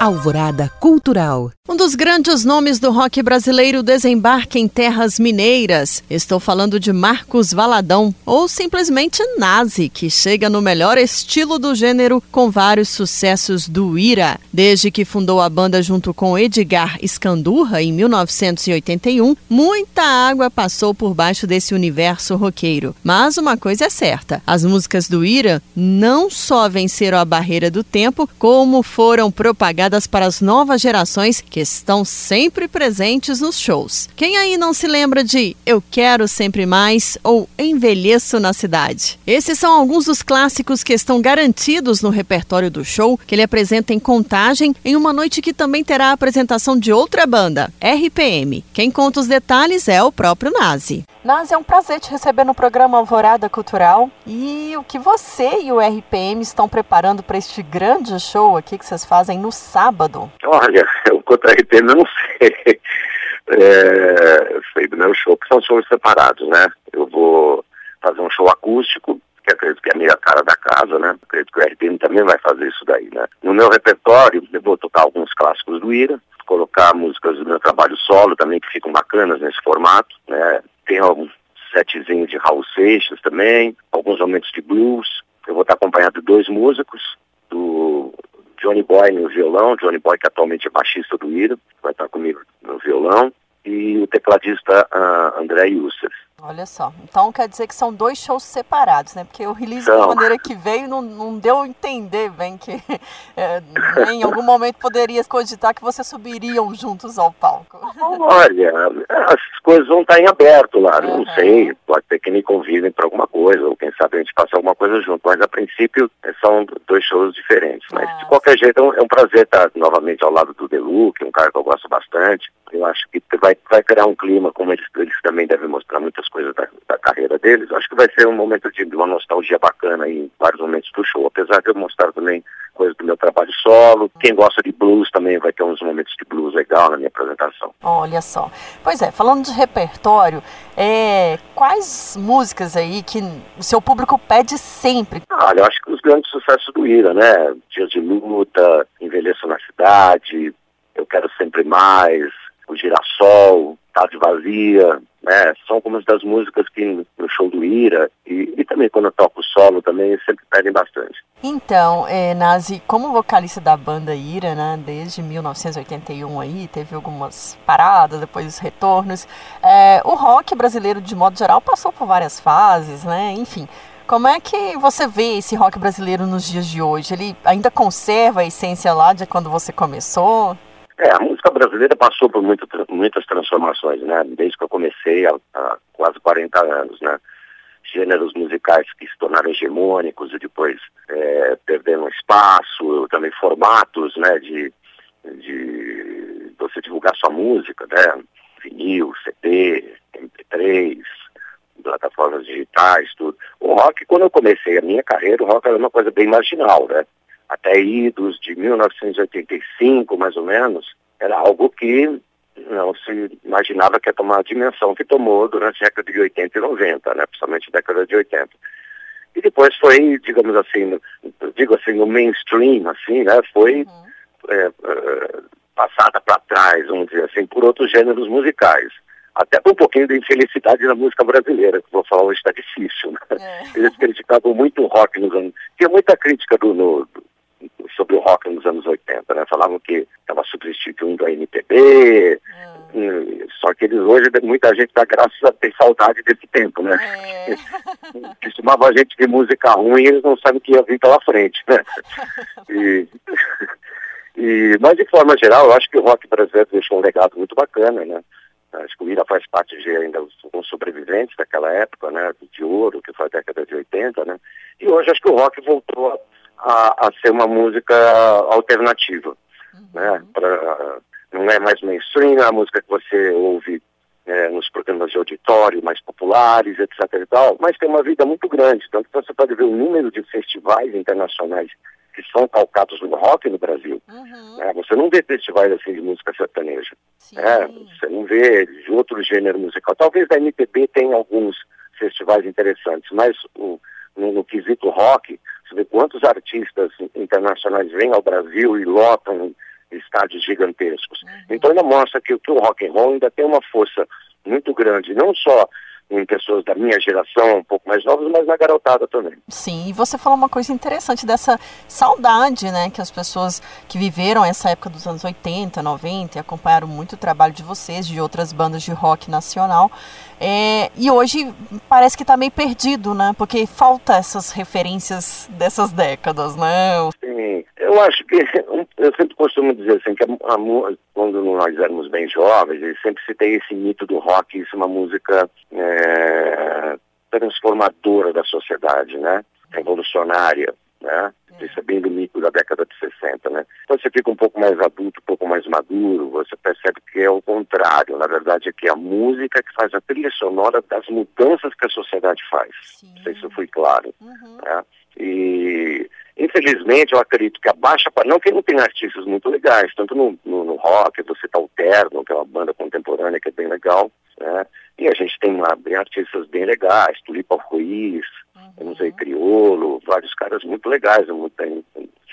Alvorada Cultural. Um dos grandes nomes do rock brasileiro desembarca em terras mineiras. Estou falando de Marcos Valadão, ou simplesmente Nazi, que chega no melhor estilo do gênero com vários sucessos do Ira. Desde que fundou a banda junto com Edgar Escandurra em 1981, muita água passou por baixo desse universo roqueiro. Mas uma coisa é certa: as músicas do Ira não só venceram a barreira do tempo, como foram propagadas para as novas gerações que estão sempre presentes nos shows. Quem aí não se lembra de Eu Quero Sempre Mais ou Envelheço na Cidade? Esses são alguns dos clássicos que estão garantidos no repertório do show que ele apresenta em Contagem em uma noite que também terá a apresentação de outra banda, RPM. Quem conta os detalhes é o próprio Nazi. Nazi, é um prazer te receber no programa Alvorada Cultural. E o que você e o RPM estão preparando para este grande show aqui que vocês fazem no sábado? Olha, eu contra a RPM eu não sei. É, sei do meu show, porque são shows separados, né? Eu vou fazer um show acústico, que acredito que é a cara da casa, né? Acredito que o RPM também vai fazer isso daí, né? No meu repertório, eu vou tocar alguns clássicos do Ira, colocar músicas do meu trabalho solo também, que ficam bacanas nesse formato, né? tem algum setzinho de Raul Seixas também, alguns momentos de blues. Eu vou estar acompanhado de dois músicos, do Johnny Boy no violão, Johnny Boy que atualmente é baixista do Ira, vai estar comigo no violão, e o tecladista uh, André Youssef. Olha só, então quer dizer que são dois shows separados, né? Porque o release da maneira que veio não, não deu a entender bem que é, em algum momento poderia cogitar que vocês subiriam juntos ao palco. Olha, as coisas vão estar em aberto lá, uhum. não sei, pode ter que me convidem para alguma coisa, ou quem sabe a gente faça alguma coisa junto, mas a princípio é, são dois shows diferentes. Mas de qualquer jeito é um, é um prazer estar novamente ao lado do Delu, que é um cara que eu gosto bastante. Eu acho que vai, vai criar um clima, como eles, eles também devem mostrar muitas coisas da, da carreira deles. Acho que vai ser um momento de, uma nostalgia bacana em vários momentos do show, apesar de eu mostrar também coisas do meu trabalho solo. Quem gosta de blues também vai ter uns momentos de blues legal na minha apresentação. Olha só. Pois é, falando de repertório, é, quais músicas aí que o seu público pede sempre? Olha, eu acho que os grandes sucessos do Ira, né? Dias de Luta, Envelheço na Cidade, Eu Quero Sempre Mais, O Girassol, Tarde Vazia, né? São algumas das músicas que no show do Ira e, e também quando eu toco solo também sempre pedem bastante. Então, é, Nazi, como vocalista da banda Ira, né, desde 1981 aí, teve algumas paradas, depois os retornos. É, o rock brasileiro, de modo geral, passou por várias fases, né? Enfim, como é que você vê esse rock brasileiro nos dias de hoje? Ele ainda conserva a essência lá de quando você começou? É, a música brasileira passou por muito, muitas transformações, né? Desde que eu comecei há, há, quase 40 anos, né? Gêneros musicais que se tornaram hegemônicos e depois é, perderam espaço, também formatos, né? De, de você divulgar sua música, né? Vinil, CD, MP3, plataformas digitais, tudo. O rock, quando eu comecei a minha carreira, o rock era uma coisa bem marginal, né? Até idos de 1985, mais ou menos, era algo que não se imaginava que ia tomar a dimensão que tomou durante a década de 80 e 90, né? principalmente a década de 80. E depois foi, digamos assim, no, digo assim, no mainstream, assim, né? Foi uhum. é, é, passada para trás, vamos dizer assim, por outros gêneros musicais. Até por um pouquinho de infelicidade na música brasileira, que vou falar hoje está difícil. Né? É. Eles criticavam muito o rock nos anos. Tinha muita crítica do, no, sobre o rock nos anos 80, né? Falavam que estava substituindo a MPB, hum. só que eles hoje, muita gente dá graças a ter saudade desse tempo, né? É. chamava a gente de música ruim e eles não sabem o que ia vir pela frente, né? e, e, mas de forma geral, eu acho que o rock brasileiro deixou um legado muito bacana, né? O Ira faz parte de ainda os sobreviventes daquela época, né? De ouro, que foi a década de 80, né? E hoje acho que o rock voltou a a, a ser uma música alternativa. Uhum. Né? Pra, não é mais mainstream, é a música que você ouve é, nos programas de auditório mais populares, etc. E tal, mas tem uma vida muito grande. Tanto que você pode ver o número de festivais internacionais que são calcados no rock no Brasil. Uhum. Né? Você não vê festivais assim de música sertaneja. É, você não vê de outro gênero musical. Talvez da MPB tenha alguns festivais interessantes, mas o, no, no quesito rock, você vê quantos artistas internacionais vêm ao Brasil e lotam estádios gigantescos. Uhum. Então ainda mostra que, que o rock and roll ainda tem uma força muito grande, não só em pessoas da minha geração, um pouco mais novas, mas na garotada também. Sim, e você falou uma coisa interessante dessa saudade, né, que as pessoas que viveram essa época dos anos 80, 90 e acompanharam muito o trabalho de vocês, de outras bandas de rock nacional, é, e hoje parece que está meio perdido, né, porque falta essas referências dessas décadas, né? Eu acho que, eu sempre costumo dizer assim, que a, a, quando nós éramos bem jovens, sempre se tem esse mito do rock, isso é uma música é, transformadora da sociedade, né? Revolucionária, né? É. Isso é bem do mito da década de 60, né? Então você fica um pouco mais adulto, um pouco mais maduro, você percebe que é o contrário. Na verdade é que é a música que faz a trilha sonora das mudanças que a sociedade faz. Sim. Não sei se fui claro. Uhum. Né? E Infelizmente, eu acredito que a baixa, não que não tem artistas muito legais, tanto no, no, no rock, você tá o Terno, que é uma banda contemporânea que é bem legal, né? E a gente tem uma, bem artistas bem legais, Tulipa Ruiz, uhum. temos aí Criolo, vários caras muito legais de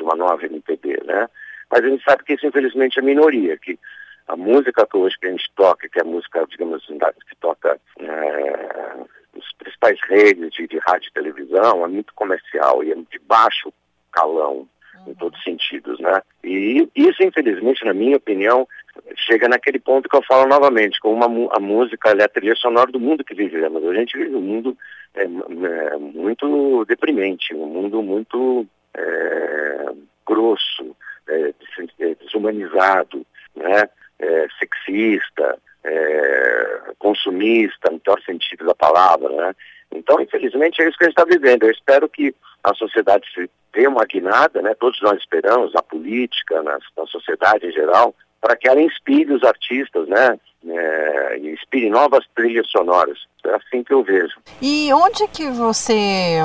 uma nova MPB, né? Mas a gente sabe que isso infelizmente é minoria, que a música que hoje que a gente toca, que é a música, digamos assim, que toca é, principais redes de, de rádio e televisão, é muito comercial e é de baixo calão em todos os sentidos, né? E isso, infelizmente, na minha opinião, chega naquele ponto que eu falo novamente, com uma a música é a trilha sonora do mundo que vivemos. A gente vive um mundo é, é, muito deprimente, um mundo muito é, grosso, é, é, desumanizado, né? É, sexista, consumista, no pior sentido da palavra, né? Então, infelizmente, é isso que a gente está vivendo. Eu espero que a sociedade se dê uma guinada, né? todos nós esperamos, na política, na, na sociedade em geral, para que ela inspire os artistas, né? É, inspire novas trilhas sonoras. É assim que eu vejo. E onde que você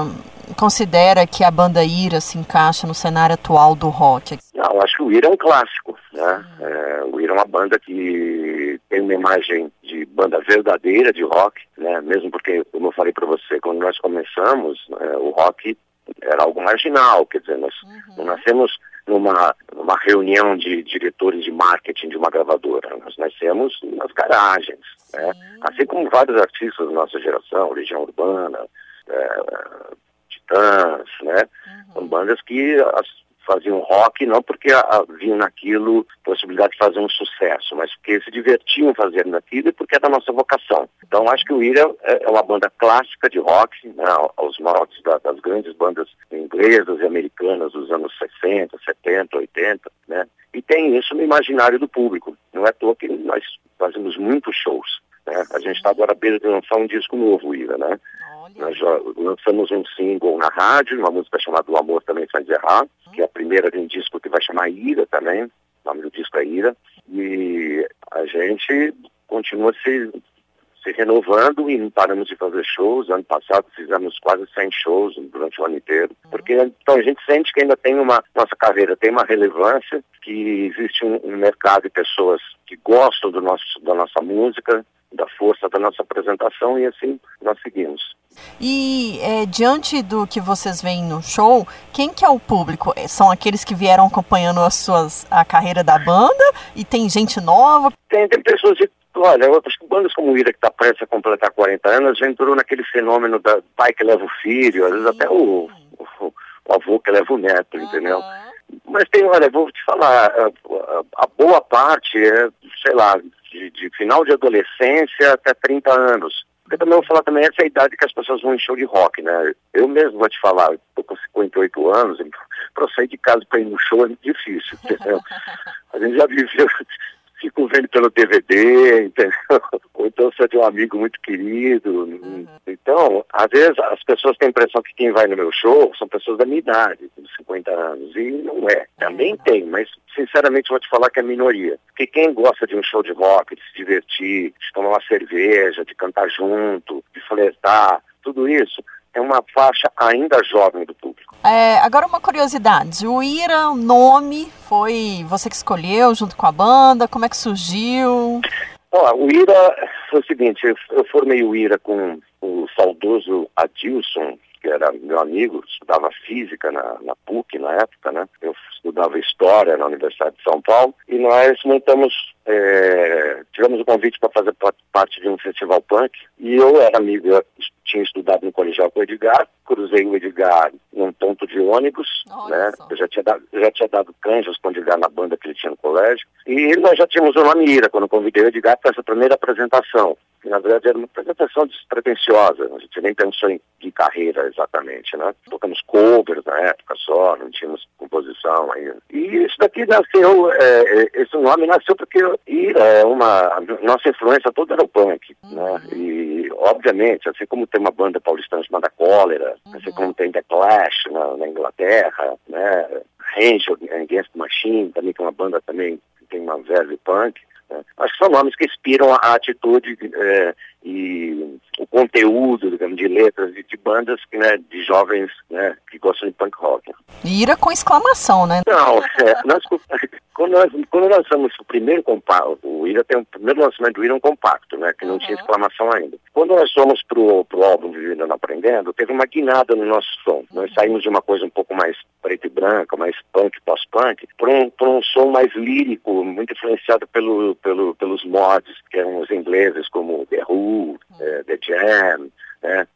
considera que a banda Ira se encaixa no cenário atual do rock? Não, eu acho que o Ira é um clássico, né? É, o Ira é uma banda que tem uma imagem de banda verdadeira de rock, né? Mesmo porque, como eu falei para você, quando nós começamos, é, o rock era algo marginal, quer dizer, nós uhum. não nascemos numa, numa reunião de diretores de marketing de uma gravadora, nós nascemos nas garagens, né? assim como vários artistas da nossa geração, Legião Urbana, é, Titãs, né? Uhum. São bandas que as, faziam rock não porque haviam naquilo possibilidade de fazer um sucesso, mas porque se divertiam fazendo aquilo e porque é da nossa vocação. Então acho que o Ira é, é uma banda clássica de rock, né, aos moldes da, das grandes bandas inglesas e americanas dos anos 60, 70, 80, né? E tem isso no imaginário do público. Não é à toa que nós fazemos muitos shows. Né? A gente está agora à beira de lançar um disco novo, Ira, né? Nós já lançamos um single na rádio, uma música chamada O Amor Também Faz Errar, que é a primeira de um disco que vai chamar Ira também, o nome do disco é Ira, e a gente continua se, se renovando e não paramos de fazer shows. Ano passado fizemos quase 100 shows durante o ano inteiro, porque então a gente sente que ainda tem uma, nossa carreira tem uma relevância, que existe um, um mercado de pessoas que gostam do nosso, da nossa música, da força da nossa apresentação e assim nós seguimos. E é, diante do que vocês veem no show, quem que é o público? É, são aqueles que vieram acompanhando as suas, a carreira da banda e tem gente nova? Tem, tem pessoas de Olha, outras bandas como o Ira, que está prestes a completar 40 anos, já entrou naquele fenômeno da pai que leva o filho, às vezes até o, o, o avô que leva o neto, uhum. entendeu? Mas tem, olha, vou te falar, a, a, boa parte é, sei lá, de, de, final de adolescência até 30 anos. Porque também vou falar também, essa é a idade que as pessoas vão em show de rock, né? Eu mesmo vou te falar, estou com 58 anos, para sair de casa para ir no show é muito difícil, entendeu? A gente já viveu fico vendo pelo DVD, entendeu? Ou então você tem um amigo muito querido. Uhum. Então, às vezes as pessoas têm a impressão que quem vai no meu show são pessoas da minha idade, com 50 anos. E não é. Também tem, mas sinceramente vou te falar que é minoria. Porque quem gosta de um show de rock, de se divertir, de tomar uma cerveja, de cantar junto, de flertar, tudo isso, é uma faixa ainda jovem do público. É, agora uma curiosidade, o Ira, o nome, foi você que escolheu junto com a banda? Como é que surgiu? O Ira foi o seguinte, eu, eu formei o Ira com o saudoso Adilson, que era meu amigo, estudava física na, na PUC na época, né? Eu estudava história na Universidade de São Paulo e nós montamos, é, tivemos o convite para fazer parte de um festival punk e eu era amigo, eu tinha estudado no colegial com o Edgar, cruzei o Edgar num ponto de ônibus, Olha né? Só. Eu já tinha, dado, já tinha dado canjas com o Edgar na banda que ele tinha no colégio. E nós já tínhamos uma mira quando convidei o Edgar para essa primeira apresentação. Que na verdade era uma apresentação despretensiosa, a gente nem pensou em de carreira exatamente, né? Tocamos covers na época só, não tínhamos composição ainda. E isso daqui nasceu, é, é esse nome nasceu porque Ira é uma. Nossa influência toda era o punk, né? uhum. né? E obviamente, assim como tem uma banda paulistana chamada Cólera, uhum. assim como tem The Clash na, na Inglaterra, né? Range Against Machine, também que é uma banda também que tem uma verve punk. Né? Acho que são nomes que inspiram a atitude é, e o conteúdo, digamos, de letras de, de bandas né, de jovens né, que gostam de punk rock. Ira com exclamação, né? Não, é, nós, quando nós, quando lançamos o primeiro compacto, o Ira tem o primeiro lançamento do Ira um compacto, né, que não uhum. tinha exclamação ainda. Quando nós fomos pro, pro álbum Vivendo Não Aprendendo, teve uma guinada no nosso som. Uhum. Nós saímos de uma coisa um pouco mais preto e branca, mais punk, pós-punk, para um, um som mais lírico, muito influenciado pelo, pelo, pelos mods, que eram os ingleses, como The Who, uhum. é, The Jam, né,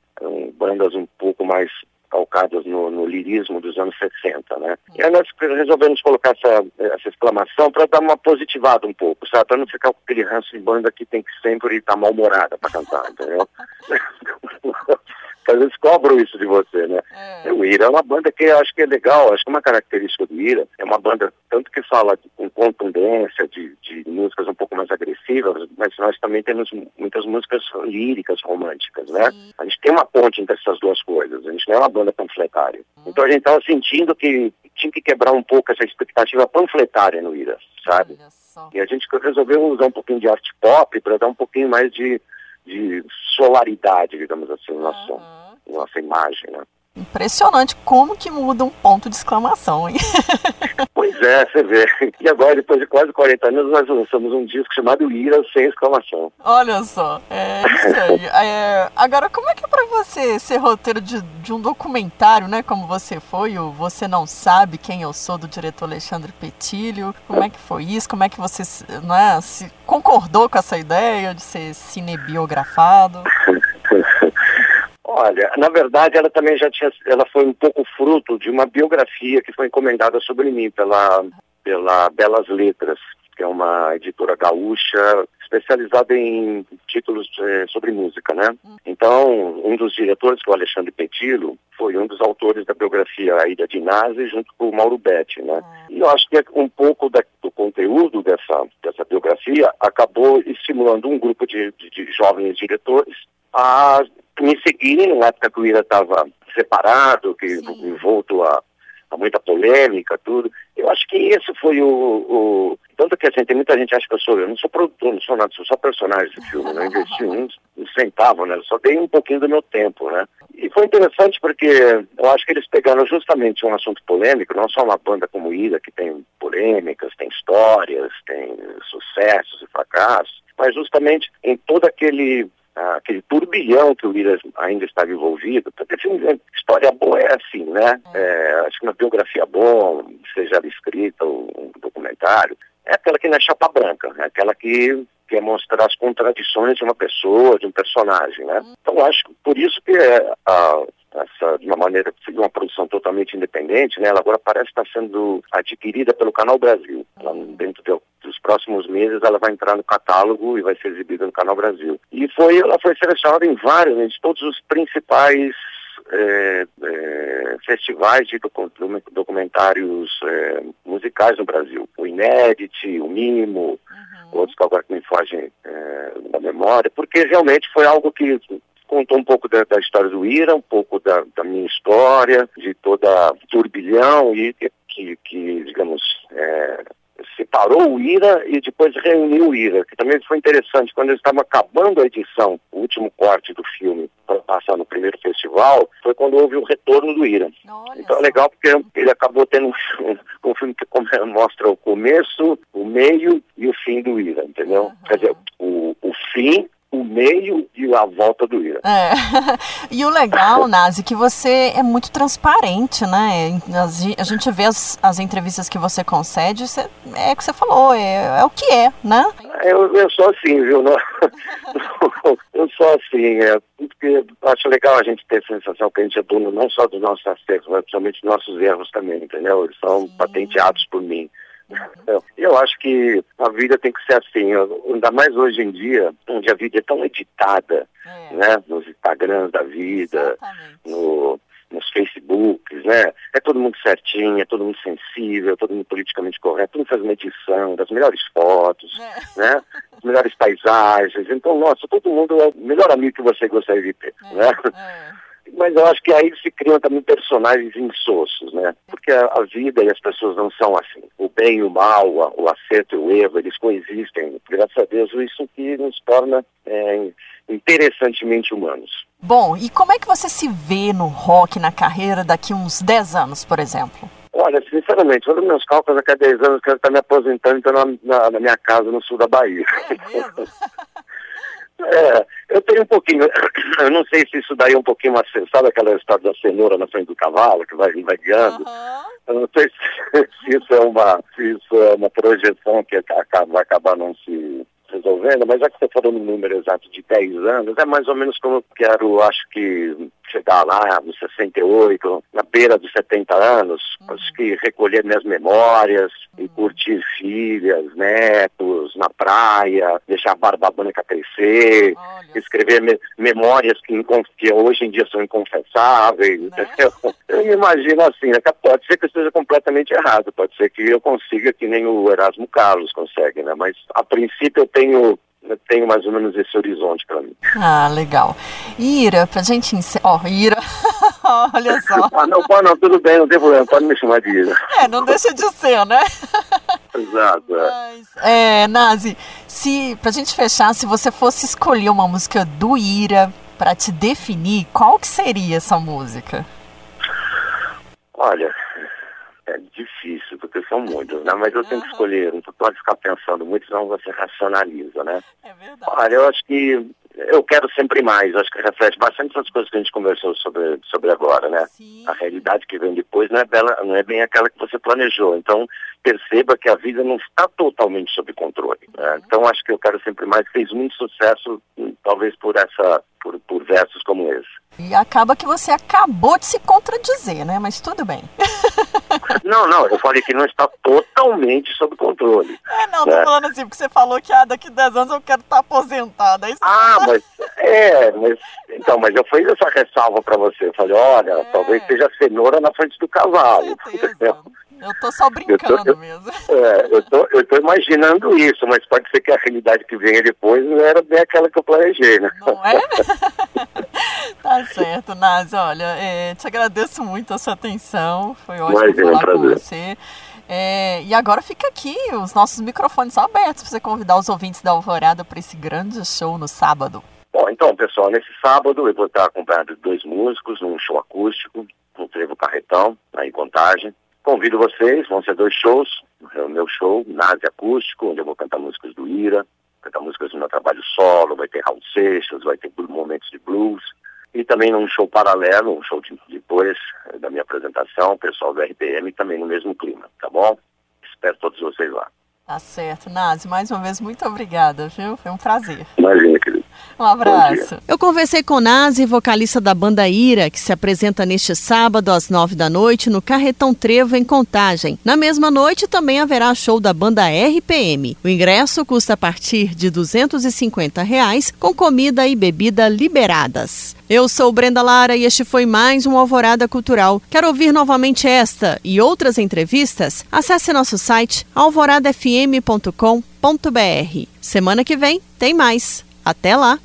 bandas um pouco mais calcadas no, no, lirismo dos anos 60, né? E aí nós resolvemos colocar essa, essa exclamação para dar uma positivada um pouco, sabe? Para não ficar com aquele ranço de banda que tem que sempre estar tá mal-humorada para cantar, entendeu? às vezes cobram isso de você, né? É. O Ira é uma banda que eu acho que é legal, acho que uma característica do Ira é uma banda tanto que fala com contundência, de, de músicas um pouco mais agressivas, mas nós também temos muitas músicas líricas, românticas, né? Sim. A gente tem uma ponte entre essas duas coisas, a gente não é uma banda panfletária. Hum. Então a gente estava sentindo que tinha que quebrar um pouco essa expectativa panfletária no Ira, sabe? E a gente resolveu usar um pouquinho de arte pop para dar um pouquinho mais de de solaridade, digamos assim, no nosso, uhum. nossa imagem, né? Impressionante como que muda um ponto de exclamação, hein? Pois é, você vê. E agora, depois de quase 40 anos, nós lançamos um disco chamado Ira Sem Exclamação. Olha só, é isso aí. É, agora, como é que é pra você ser roteiro de, de um documentário, né? Como você foi, o Você Não Sabe Quem Eu Sou, do diretor Alexandre Petilho. Como é que foi isso? Como é que você não é, se concordou com essa ideia de ser cinebiografado? Olha, na verdade ela também já tinha, ela foi um pouco fruto de uma biografia que foi encomendada sobre mim pela, pela Belas Letras, que é uma editora gaúcha especializada em títulos é, sobre música, né? Então, um dos diretores, que é o Alexandre Petilo, foi um dos autores da biografia A Ilha de Nazi, junto com o Mauro Betti, né? E eu acho que um pouco da, do conteúdo dessa, dessa biografia acabou estimulando um grupo de, de, de jovens diretores a me seguirem na época que o Ira estava separado, que Sim. envolto a, a, muita polêmica, tudo. Eu acho que esse foi o, o, Tanto que assim, tem muita gente acha que eu sou. Eu não sou produtor, não sou nada, sou só personagem desse filme. Não investi um, um centavo, né? Eu só dei um pouquinho do meu tempo, né? E foi interessante porque eu acho que eles pegaram justamente um assunto polêmico, não só uma banda como Ira, que tem polêmicas, tem histórias, tem sucessos e fracassos, mas justamente em todo aquele aquele turbilhão que o Williams ainda estava envolvido, porque filme, assim, história boa é assim, né? É. é, acho que uma biografia boa, seja escrita ou um documentário, é aquela que não é chapa branca, é aquela que quer mostrar as contradições de uma pessoa, de um personagem, né? Uhum. Então acho que por isso que é, a, essa, de uma maneira, de uma produção totalmente independente, né? Ela agora parece estar sendo adquirida pelo Canal Brasil. Ela, dentro de dos próximos meses ela vai entrar no catálogo e vai ser exibida no Canal Brasil. E foi, ela foi selecionada em vários, em todos os principais é, é, festivais de documentários é, musicais no Brasil. O Inédit, o Mimo, uhum. outros que agora me fogem é, da memória, porque realmente foi algo que contou um pouco da, da história do Ira, um pouco da, da, minha história, de toda turbilhão e que, que digamos, é, separou o IRA e depois reuniu o IRA, que também foi interessante. Quando eles estavam acabando a edição, o último corte do filme, para passar no primeiro festival, foi quando houve o retorno do IRA. Olha então é legal porque ele acabou tendo um, um filme que mostra o começo, o meio e o fim do IRA, entendeu? Uhum. Quer dizer, o, o fim, o meio e a volta do Ira. É. e o legal, Nazi, que você é muito transparente, né? A gente vê as, as entrevistas que você concede, você, é o que você falou, é, é o que é, né? Eu, eu sou assim, viu? Eu sou assim, é, porque acho legal a gente ter a sensação que a gente é dono não só dos nossos acertos, mas principalmente dos nossos erros também, entendeu? Eles são Sim. patenteados por mim. Eu, eu acho que a vida tem que ser assim, ainda mais hoje em dia, onde a vida é tão editada, é. né? Nos Instagrams da vida, no, nos Facebooks, né? É todo mundo certinho, é todo mundo sensível, é todo mundo politicamente correto, todo mundo faz uma edição das melhores fotos, é. né? As melhores paisagens. Então, nossa, todo mundo é o melhor amigo que você gostaria de ter, é. né? É mas eu acho que aí se criam também personagens insossos, né? Porque a, a, vida e as pessoas não são assim. Bem e o mal, o, acerto e o erro, eles coexistem. Graças a Deus, isso que nos torna é, interessantemente humanos. Bom, e como é que você se vê no rock, na carreira, daqui uns 10 anos, por exemplo? Olha, sinceramente, todos os meus cálculos daqui a 10 anos eu quero estar me aposentando então, na, na, na minha casa no sul da Bahia. É mesmo? É, eu tenho um pouquinho, eu não sei se isso daí é um pouquinho mais, sabe aquela história da cenoura na frente do cavalo, que vai, vai guiando? Uhum. Eu não sei se, se, isso é uma, se isso é uma projeção que acaba, vai acabar não se resolvendo, mas já que você falou no número exato de 10 anos, é mais ou menos como eu quero, acho que chegar lá nos 68, na beira dos 70 anos, uhum. acho que recolher minhas memórias uhum. e curtir filhas, netos, na praia, deixar a barba branca crescer, Olha. escrever me memórias que, que, hoje em dia são inconfessáveis, né? entendeu? Eu me imagino assim, né? pode ser que eu esteja completamente errado, pode ser que eu consiga que nem o Erasmo Carlos consegue, né? Mas a princípio eu tenho eu tenho mais ou menos esse horizonte para mim. Ah, legal. Ira, pra gente encerrar. Ó, oh, Ira, olha só. ah, não, pode não, tudo bem, não tem problema, pode me chamar de Ira. É, não deixa de ser, né? Exato. É. Mas, é, Nazi, se, pra gente fechar, se você fosse escolher uma música do Ira para te definir, qual que seria essa música? Olha, é difícil, porque são muitos, né? Mas eu tenho que escolher, não pode ficar pensando muito, senão você racionaliza, né? É verdade. Olha, eu acho que eu quero sempre mais, acho que reflete bastante as coisas que a gente conversou sobre, sobre agora, né? Sim. A realidade que vem depois não é, bela, não é bem aquela que você planejou. Então, perceba que a vida não está totalmente sob controle. Né? Uhum. Então, acho que eu quero sempre mais fez muito sucesso, talvez por essa, por, por versos como esse. E acaba que você acabou de se contradizer, né? Mas tudo bem. Não, não, eu falei que não está totalmente sob controle. É, não, tô né? falando assim, porque você falou que ah, daqui a 10 anos eu quero estar aposentada. É ah, mas é, mas então, mas eu fiz essa ressalva para você. Eu falei, olha, é. talvez seja cenoura na frente do cavalo. Eu tô só brincando eu tô, eu, mesmo. É, eu tô, eu tô imaginando isso, mas pode ser que a realidade que venha depois não era bem aquela que eu planejei, né? Não é? tá certo, Nazi. Olha, é, te agradeço muito a sua atenção. Foi ótimo Imagina, falar prazer. com você. É, e agora fica aqui, os nossos microfones são abertos para você convidar os ouvintes da Alvorada para esse grande show no sábado. Bom, então, pessoal, nesse sábado eu vou estar acompanhado de dois músicos, num show acústico, no Trevo Carretão, aí em Contagem. Convido vocês, vão ser dois shows. É o meu show, Nazi Acústico, onde eu vou cantar músicas do Ira, cantar músicas do meu trabalho solo, vai ter Raul Seixas, vai ter momentos de blues. E também num show paralelo, um show de, depois eh, da minha apresentação, o pessoal do RPM também no mesmo clima, tá bom? Espero todos vocês lá. Tá certo. Nazi, mais uma vez, muito obrigada, viu? Foi um prazer. Imagina, querido. Um abraço. Eu conversei com Nazi, vocalista da banda Ira, que se apresenta neste sábado às nove da noite no Carretão Trevo, em Contagem. Na mesma noite também haverá show da banda RPM. O ingresso custa a partir de 250 reais, com comida e bebida liberadas. Eu sou Brenda Lara e este foi mais um Alvorada Cultural. Quer ouvir novamente esta e outras entrevistas? Acesse nosso site alvoradafm.com.br. Semana que vem tem mais. Até lá!